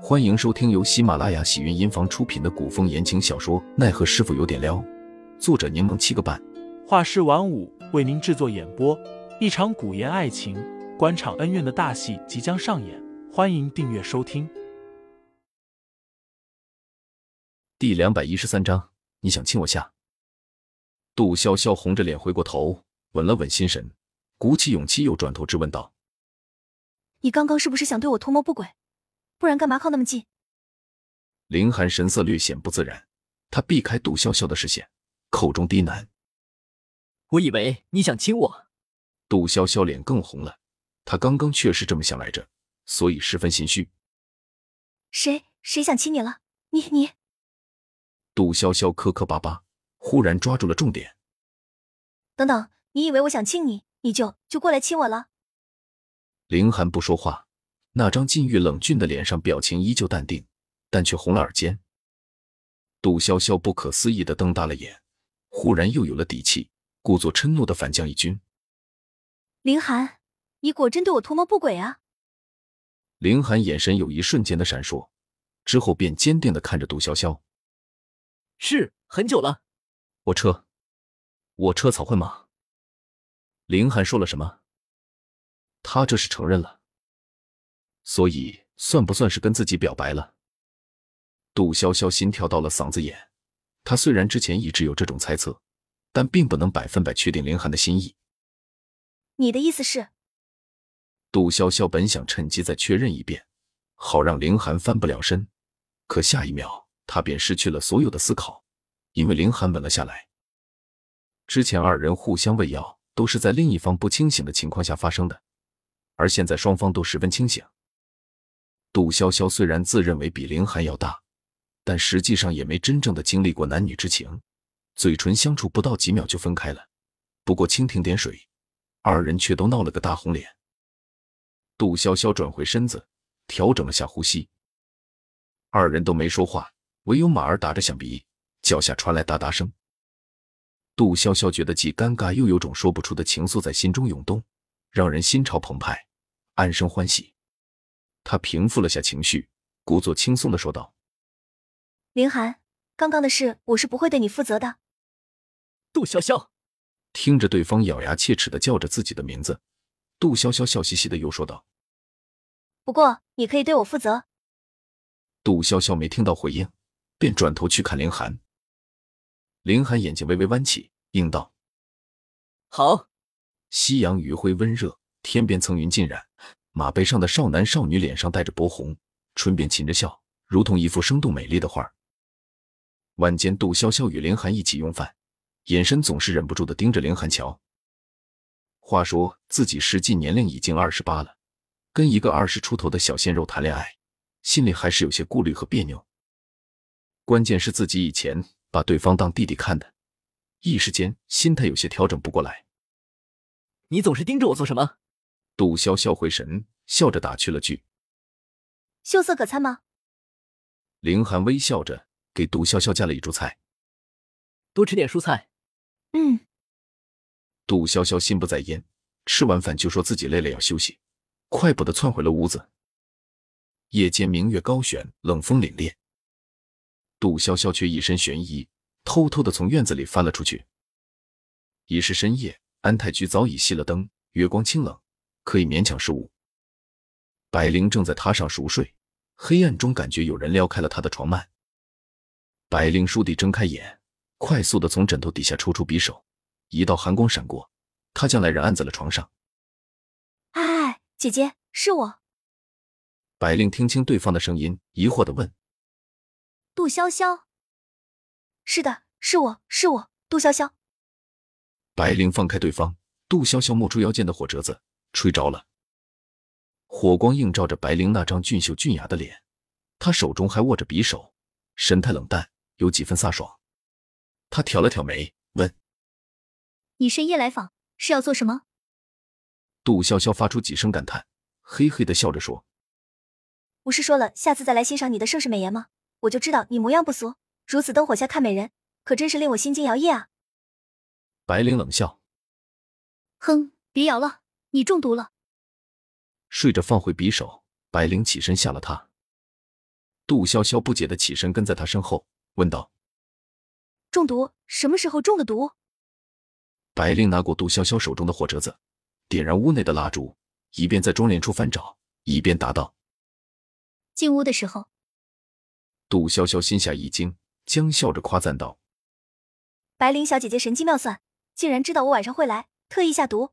欢迎收听由喜马拉雅喜云音房出品的古风言情小说《奈何师傅有点撩》，作者柠檬七个半，画师晚舞为您制作演播。一场古言爱情、官场恩怨的大戏即将上演，欢迎订阅收听。第两百一十三章，你想亲我下？杜潇潇红着脸回过头，稳了稳心神，鼓起勇气又转头质问道：“你刚刚是不是想对我图谋不轨？”不然干嘛靠那么近？林寒神色略显不自然，他避开杜潇潇的视线，口中低喃：“我以为你想亲我。”杜潇潇脸更红了，她刚刚确实这么想来着，所以十分心虚。谁谁想亲你了？你你？杜潇潇磕磕巴巴，忽然抓住了重点。等等，你以为我想亲你，你就就过来亲我了？林寒不说话。那张禁欲冷峻的脸上，表情依旧淡定，但却红了耳尖。杜潇潇不可思议的瞪大了眼，忽然又有了底气，故作嗔怒的反将一军：“凌寒，你果真对我图谋不轨啊！”凌寒眼神有一瞬间的闪烁，之后便坚定的看着杜潇潇：“是很久了，我撤，我撤草会吗？”凌寒说了什么？他这是承认了。所以，算不算是跟自己表白了？杜潇潇心跳到了嗓子眼。他虽然之前一直有这种猜测，但并不能百分百确定林寒的心意。你的意思是？杜潇潇本想趁机再确认一遍，好让林寒翻不了身。可下一秒，他便失去了所有的思考，因为林寒稳了下来。之前二人互相喂药，都是在另一方不清醒的情况下发生的，而现在双方都十分清醒。杜潇潇虽然自认为比凌寒要大，但实际上也没真正的经历过男女之情，嘴唇相处不到几秒就分开了。不过蜻蜓点水，二人却都闹了个大红脸。杜潇潇转回身子，调整了下呼吸。二人都没说话，唯有马儿打着响鼻，脚下传来哒哒声。杜潇潇觉得既尴尬又有种说不出的情愫在心中涌动，让人心潮澎湃，暗生欢喜。他平复了下情绪，故作轻松的说道：“凌寒，刚刚的事我是不会对你负责的。”杜潇潇听着对方咬牙切齿的叫着自己的名字，杜潇潇笑嘻嘻的又说道：“不过你可以对我负责。”杜潇潇没听到回应，便转头去看凌寒。凌寒眼睛微微弯起，应道：“好。”夕阳余晖温热，天边层云尽染。马背上的少男少女脸上带着薄红，唇边噙着笑，如同一幅生动美丽的画。晚间，杜潇潇与林寒一起用饭，眼神总是忍不住的盯着林寒瞧。话说自己实际年龄已经二十八了，跟一个二十出头的小鲜肉谈恋爱，心里还是有些顾虑和别扭。关键是自己以前把对方当弟弟看的，一时间心态有些调整不过来。你总是盯着我做什么？杜潇潇回神，笑着打趣了句：“秀色可餐吗？”凌寒微笑着给杜潇潇夹了一桌菜，多吃点蔬菜。嗯。杜潇潇心不在焉，吃完饭就说自己累了要休息，快步的窜回了屋子。夜间明月高悬，冷风凛冽，杜潇潇却一身悬疑，偷偷的从院子里翻了出去。已是深夜，安泰居早已熄了灯，月光清冷。可以勉强视物。百灵正在榻上熟睡，黑暗中感觉有人撩开了她的床幔。百灵倏地睁开眼，快速的从枕头底下抽出匕首，一道寒光闪过，她将来人按在了床上。哎，姐姐，是我。百灵听清对方的声音，疑惑的问：“杜潇潇？”“是的，是我是我，杜潇潇。”百灵放开对方，杜潇潇摸出腰间的火折子。吹着了，火光映照着白灵那张俊秀俊雅的脸，她手中还握着匕首，神态冷淡，有几分飒爽。他挑了挑眉，问：“你深夜来访是要做什么？”杜潇潇发出几声感叹，嘿嘿的笑着说：“不是说了下次再来欣赏你的盛世美颜吗？我就知道你模样不俗，如此灯火下看美人，可真是令我心惊摇曳啊！”白灵冷笑：“哼，别摇了。”你中毒了。睡着放回匕首，白灵起身下了榻。杜潇潇不解的起身跟在他身后，问道：“中毒？什么时候中的毒？”白灵拿过杜潇潇手中的火折子，点燃屋内的蜡烛，一边在妆帘处翻找，一边答道：“进屋的时候。”杜潇潇心下一惊，僵笑着夸赞道：“白灵小姐姐神机妙算，竟然知道我晚上会来，特意下毒。”